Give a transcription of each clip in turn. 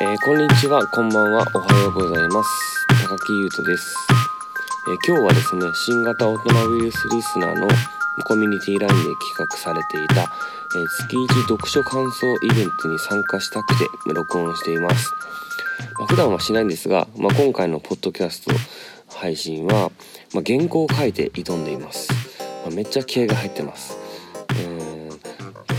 えー、こんにちは、こんばんは、おはようございます。高木優斗です、えー、今日はですね、新型大人ウイルスリスナーのコミュニティ LINE で企画されていた、えー、月1読書感想イベントに参加したくて録音しています。まあ、普段はしないんですが、まあ、今回のポッドキャスト配信は、まあ、原稿を書いて挑んでいます。まめっちゃ気合が入ってます。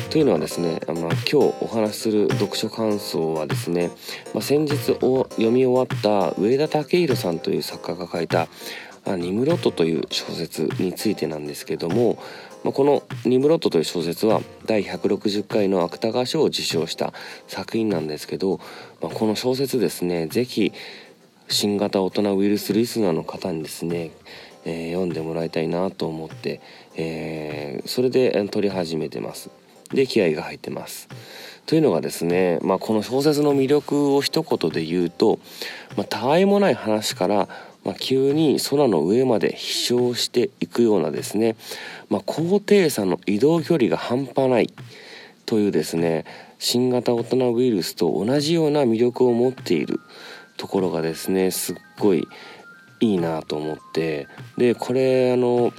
というのはですね、まあ、今日お話しする読書感想はですね、まあ、先日お読み終わった上田武宏さんという作家が書いた「あニムロット」という小説についてなんですけども、まあ、この「ニムロット」という小説は第160回の芥川賞を受賞した作品なんですけど、まあ、この小説ですね是非新型大人ウイルスリスナーの方にですねえー、読んでもらいたいなと思って、えー、それで撮り始めてます。で気合が入ってます。というのがですね、まあ、この小説の魅力を一言で言うと、まあ、たわいもない話から、まあ、急に空の上まで飛翔していくようなですね、ま、高低差の移動距離が半端ないというですね新型大人ウイルスと同じような魅力を持っているところがですねすっごいいいなと思ってでこれあの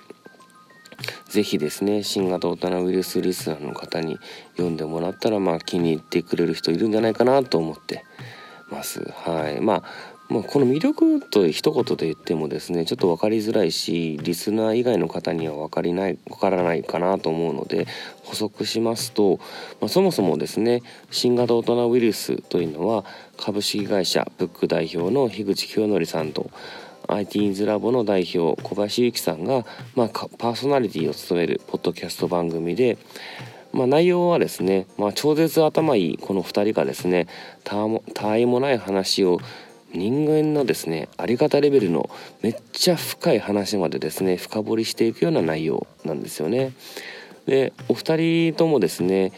是非ですね新型大人ウイルスリスナーの方に読んでもらったらまあ気に入ってくれる人いるんじゃないかなと思ってます。はいまあまあ、この魅力と一言で言ってもですねちょっと分かりづらいしリスナー以外の方には分かりない分からないかなと思うので補足しますと、まあ、そもそもですね新型大人ウイルスというのは株式会社ブック代表の樋口清則さんと IT インズラボの代表小林由紀さんが、まあ、パーソナリティを務めるポッドキャスト番組で、まあ、内容はですね、まあ、超絶頭いいこの2人がですねたわいもない話を人間のですねあり方レベルのめっちゃ深い話までですね深掘りしていくような内容なんですよね。でお二人ともですね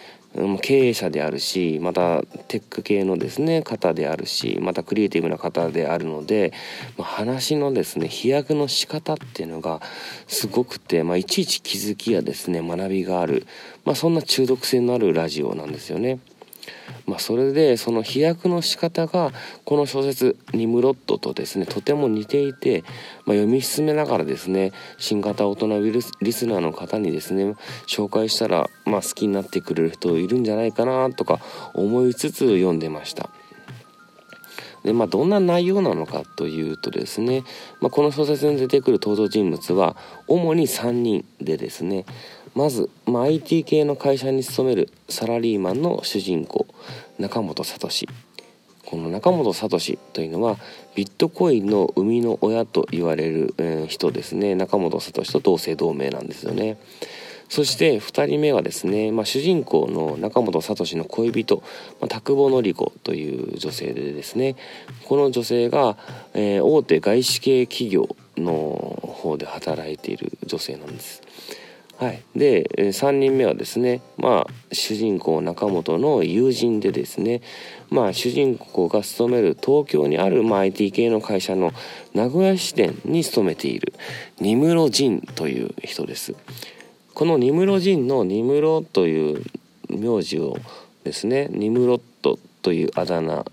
経営者であるしまたテック系のですね方であるしまたクリエイティブな方であるので、ま、話のですね飛躍の仕方っていうのがすごくて、まあ、いちいち気づきやですね学びがある、まあ、そんな中毒性のあるラジオなんですよね。まあ、それでその飛躍の仕方がこの小説「ニムロット」とですねとても似ていて、まあ、読み進めながらですね新型大人ウイルスリスナーの方にですね紹介したら、まあ、好きになってくれる人いるんじゃないかなとか思いつつ読んでました。でまあ、どんな内容なのかというとですね、まあ、この小説に出てくる登場人物は主に3人でですねまず、まあ、IT 系の会社に勤めるサラリーマンの主人公中本聡この中本聡というのはビットコインの生みの親と言われる、えー、人ですね中本聡と同姓同名なんですよね。そして2人目はですね、まあ、主人公の中本聡の恋人、田久保典子という女性でですねこの女性が、えー、大手外資系企業の方で働いている女性なんです。はい、で3人目はですねまあ主人公中本の友人でですねまあ主人公が勤める東京にある、まあ、IT 系の会社の名古屋支店に勤めている二室仁という人です。この二室仁の二室という名字をですねニムロットというあだ名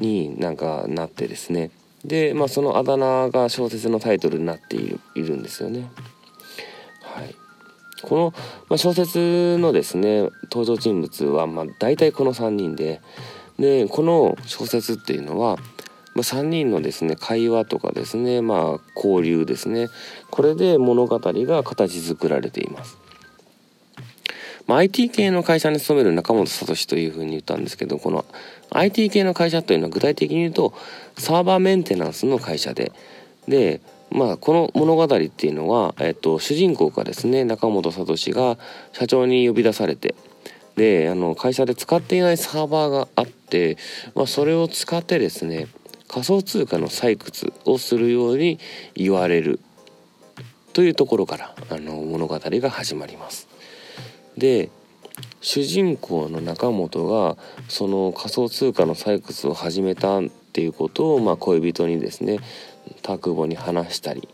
になんかなってですねで、まあ、そのあだ名が小説のタイトルになっているいるんですよね。この、まあ、小説のですね登場人物は、まあ、大体この3人ででこの小説っていうのは、まあ、3人のですね会話とかですね、まあ、交流ですねこれで物語が形作られています。まあ、IT 系の会社に勤める中本聡というふうに言ったんですけどこの IT 系の会社というのは具体的に言うとサーバーメンテナンスの会社ででまあ、この物語っていうのは、えっと、主人公がですね中本聡が社長に呼び出されてであの会社で使っていないサーバーがあって、まあ、それを使ってですね仮想通貨の採掘をするように言われるというところからあの物語が始まります。で主人公の中本がその仮想通貨の採掘を始めたっていうことを、まあ、恋人にですね田久保に話したり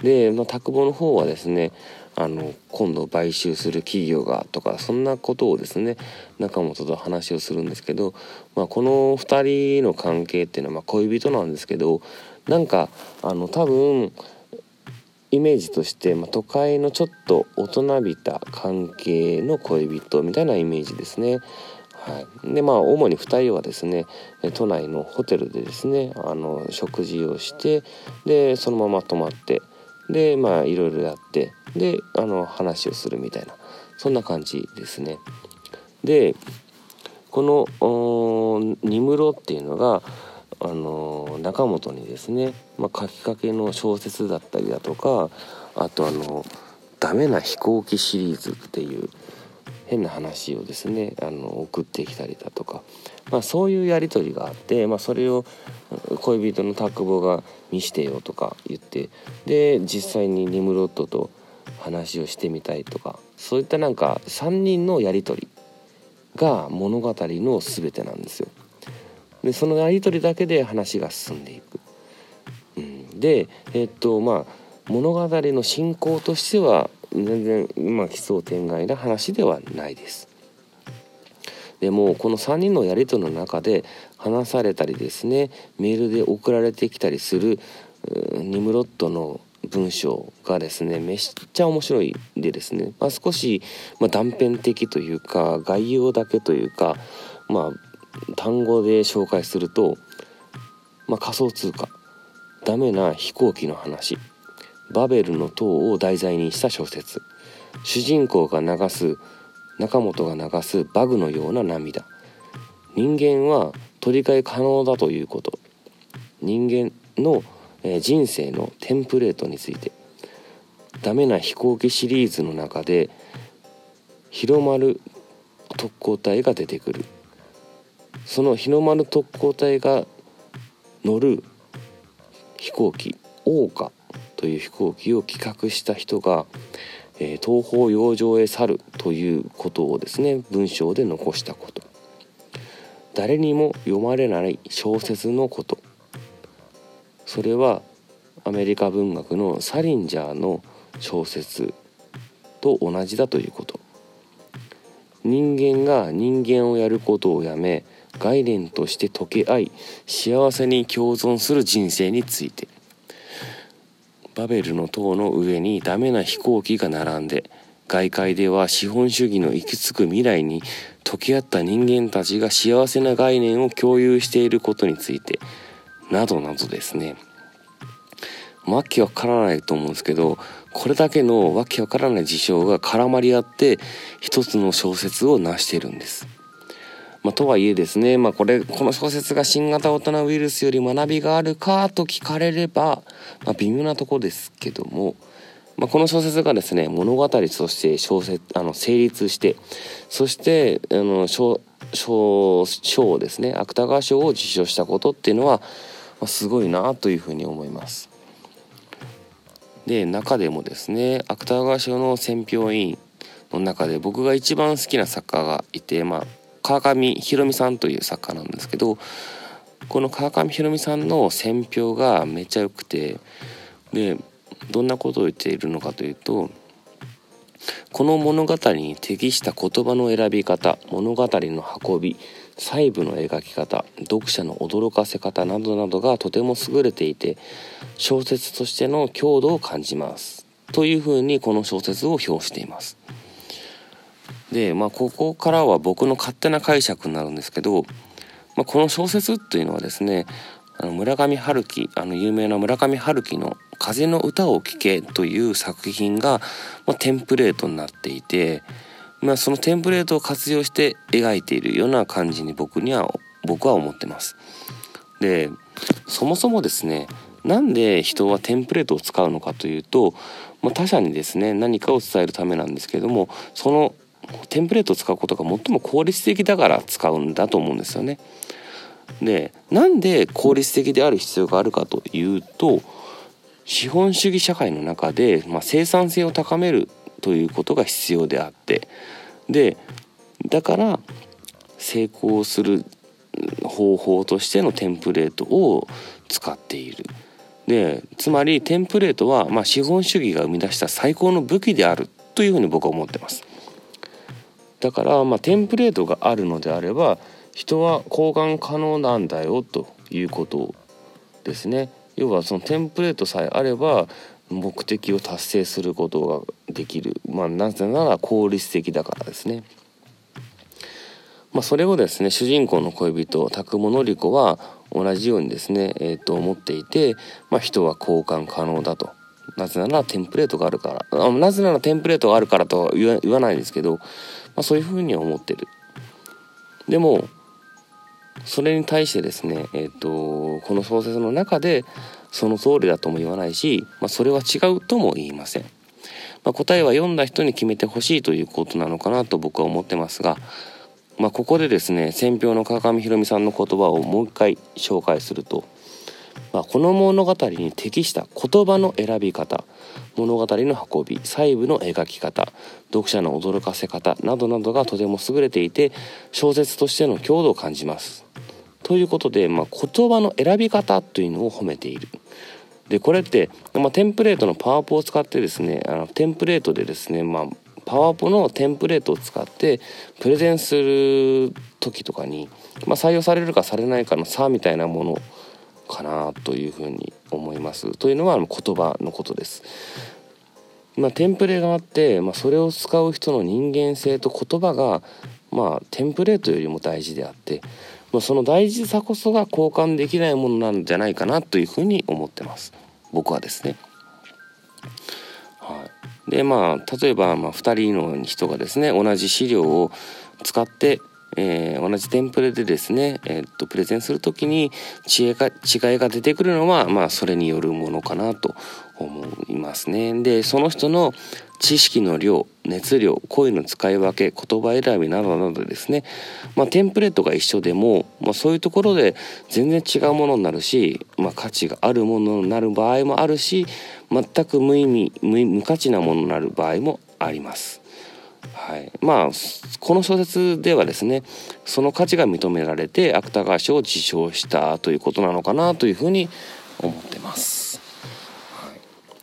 で、まあ、田久保の方はですねあの今度買収する企業がとかそんなことをですね中本と話をするんですけど、まあ、この2人の関係っていうのはま恋人なんですけどなんかあの多分イメージとして、まあ、都会のちょっと大人びた関係の恋人みたいなイメージですね。はい、でまあ主に2人はですね都内のホテルでですねあの食事をしてでそのまま泊まってでまあいろいろやってであの話をするみたいなそんな感じですね。でこの「ニムロ」っていうのがあの中本にですね、まあ、書きかけの小説だったりだとかあとあの「ダメな飛行機」シリーズっていう変な話をですねあの送ってきたりだとか、まあ、そういうやり取りがあって、まあ、それを恋人の拓保が見してよとか言ってで実際にニムロットと話をしてみたいとかそういったなんか3人のやり取りが物語の全てなんですよ。でそのやり取りだけで話が進んでいく。うん、でえっとまあ物語の進行としては全然今奇想天外な話ではないです。でもこの3人のやり取りの中で話されたりですねメールで送られてきたりするニムロットの文章がですねめっちゃ面白いでですね、まあ、少し、まあ、断片的というか概要だけというかまあ単語で紹介すると、まあ、仮想通貨ダメな飛行機の話バベルの塔を題材にした小説。主人公が流す中本が流すバグのような涙。人間は取り替え可能だということ。人間の、え人生のテンプレートについて。ダメな飛行機シリーズの中で広まる特攻隊が出てくる。その日の丸特攻隊が乗る飛行機桜花という飛行機を企画した人が、えー、東方洋上へ去るということをですね文章で残したこと。誰にも読まれない小説のこと。それはアメリカ文学のサリンジャーの小説と同じだということ。人間が人間をやることをやめ概念として溶け合い幸せに共存する人生について。バベルの塔の上にダメな飛行機が並んで外界では資本主義の行き着く未来に溶け合った人間たちが幸せな概念を共有していることについてなどなどですねわけわからないと思うんですけどこれだけのわけわからない事象が絡まり合って一つの小説を成しているんです。まあ、とはいえですね、まあ、これこの小説が新型大人ウイルスより学びがあるかと聞かれれば、まあ、微妙なとこですけども、まあ、この小説がですね物語として小説あの成立してそしてあの賞賞賞をですね芥川賞を受賞したことっていうのは、まあ、すごいなというふうに思います。で中でもですね芥川賞の選評委員の中で僕が一番好きな作家がいて、まあ、川上弘美さんという作家なんですけどこの川上弘美さんの選評がめっちゃ良くてでどんなことを言っているのかというとこの物語に適した言葉の選び方物語の運び細部の描き方読者の驚かせ方などなどがとても優れていて小説としての強度を感じますというふうにこの小説を評しています。で、まあ、ここからは僕の勝手な解釈になるんですけど、まあ、この小説っていうのはですねあの村上春樹あの有名な村上春樹の「風の歌を聴け」という作品が、まあ、テンプレートになっていて、まあ、そのテンプレートを活用して描いているような感じに僕には僕は思ってます。でそもそもですねなんで人はテンプレートを使うのかというと、まあ、他者にですね何かを伝えるためなんですけれどもそのテンプレートを使うことが最も効率的だから使うんだと思うんですよね。でなんで効率的である必要があるかというと資本主義社会の中で、まあ、生産性を高めるということが必要であってでだから成功する方法としてのテンプレートを使っている。でつまりテンプレートは、まあ、資本主義が生み出した最高の武器であるというふうに僕は思ってますだから、まあ、テンプレートがあるのであれば人は交換可能なんだよということですね。要はそのテンプレートさえあれば目的を達成することができる。まあなぜなら効率的だからですね。まあ、それをですね主人公の恋人宅本紀子は同じようにですね、えー、と思っていて、まあ、人は交換可能だと。なぜならテンプレートがあるから。なぜならテンプレートがあるからとは言わないですけど、まあ、そういうふうには思ってる。でもそれに対してですね、えーと、この小説の中でその通りだとも言わないし、まあ、それは違うとも言いません、まあ、答えは読んだ人に決めてほしいということなのかなと僕は思ってますが、まあ、ここでですね選評の川上弘美さんの言葉をもう一回紹介すると、まあ、この物語に適した言葉の選び方物語の運び細部の描き方読者の驚かせ方などなどがとても優れていて小説としての強度を感じます。ということで、まあ、言葉の選び方というのを褒めている。でこれって、まあ、テンプレートのパワポを使ってですねあのテンプレートでですね、まあ、パワポのテンプレートを使ってプレゼンする時とかに、まあ、採用されるかされないかの差みたいなものかなというふうに思います。というのは言葉のことです。まあ、テンプレがあって、まあ、それを使う人の人間性と言葉が、まあ、テンプレートよりも大事であって、まあ、その大事さこそが交換できないものなんじゃないかなというふうに思ってます僕はですね。はい、でまあ例えば、まあ、2人の人がですね同じ資料を使ってえー、同じテンプレでですね、えー、っとプレゼンする時に違いが違いが出てくるのは、まあ、それによるものかなと思いますね。でその人の知識の量熱量声の使い分け言葉選びなどなどですね、まあ、テンプレートが一緒でも、まあ、そういうところで全然違うものになるし、まあ、価値があるものになる場合もあるし全く無意味無価値なものになる場合もあります。はい、まあこの小説ではですねその価値が認められて芥川賞を受賞したということなのかなというふうに思ってます。は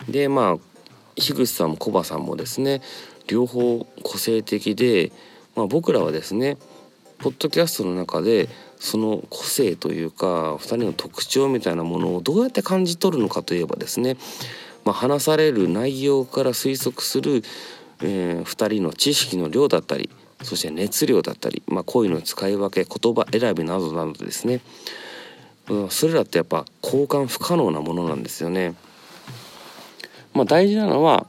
い、でまあ樋口さんもコバさんもですね両方個性的で、まあ、僕らはですねポッドキャストの中でその個性というか2人の特徴みたいなものをどうやって感じ取るのかといえばですね、まあ、話される内容から推測するえー、2人の知識の量だったりそして熱量だったり、まあ、声の使い分け言葉選びなどなどですね、うん、それらってやっぱ交換不可能なものなんですよね。まあ、大事なのは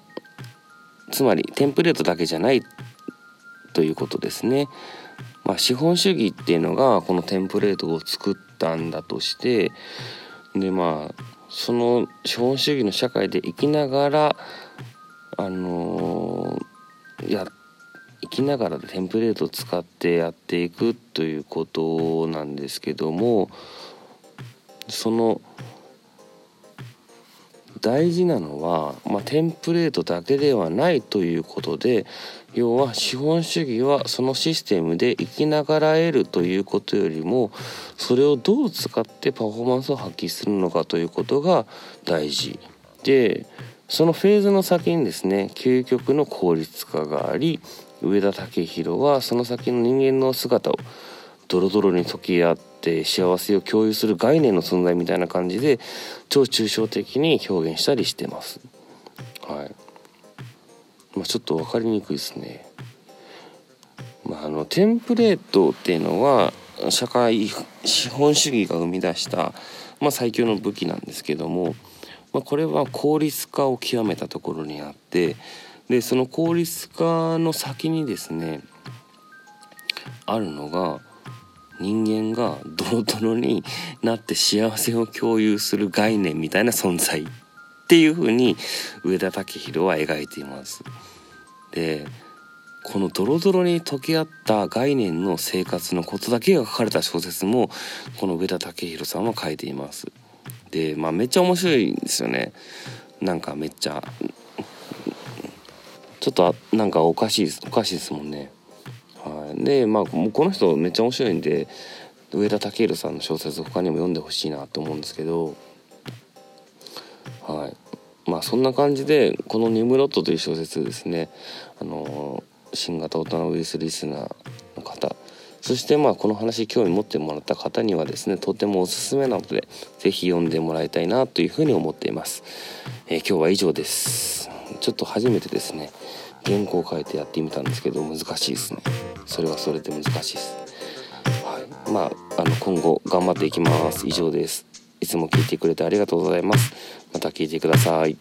つまりテンプレートだけじゃないということですね。まあ、資本主義っていうのがこのテンプレートを作ったんだとしてでまあその資本主義の社会で生きながらあのー、や生きながらテンプレートを使ってやっていくということなんですけどもその大事なのは、まあ、テンプレートだけではないということで要は資本主義はそのシステムで生きながらえるということよりもそれをどう使ってパフォーマンスを発揮するのかということが大事。でそのフェーズの先にですね究極の効率化があり上田武宏はその先の人間の姿をドロドロに解き合って幸せを共有する概念の存在みたいな感じで超抽象的に表現したりしてます。はいまあ、ちょっと分かりにくいですね。まあ、あのテンプレートっていうのは社会資本主義が生み出した、まあ、最強の武器なんですけどもまあ、これは効率化を極めたところにあってでその効率化の先にですねあるのが人間がドロドロになって幸せを共有する概念みたいな存在っていう風に上田武宏は描いています。でこのドロドロに溶け合った概念の生活のことだけが書かれた小説もこの上田武宏さんは書いています。で、まあ、めっちゃ面白いんですよね。なんかめっちゃ。ちょっとなんかおかしいですおかしいですもんね。はい、でまあこの人めっちゃ面白いんで上田武宏さんの小説他にも読んでほしいなと思うんですけど。はい。まあそんな感じでこの「ニムロット」という小説ですね。あの新型大人ウイルスリスナーの方。そしてまあこの話興味持ってもらった方にはですねとてもおすすめなので是非読んでもらいたいなというふうに思っています、えー、今日は以上です。ちょっと初めてですね原稿を書いてやってみたんですけど難しいですね。それはそれで難しいです。はい。まああの今後頑張っていきます。以上です。いつも聞いてくれてありがとうございます。また聞いてください。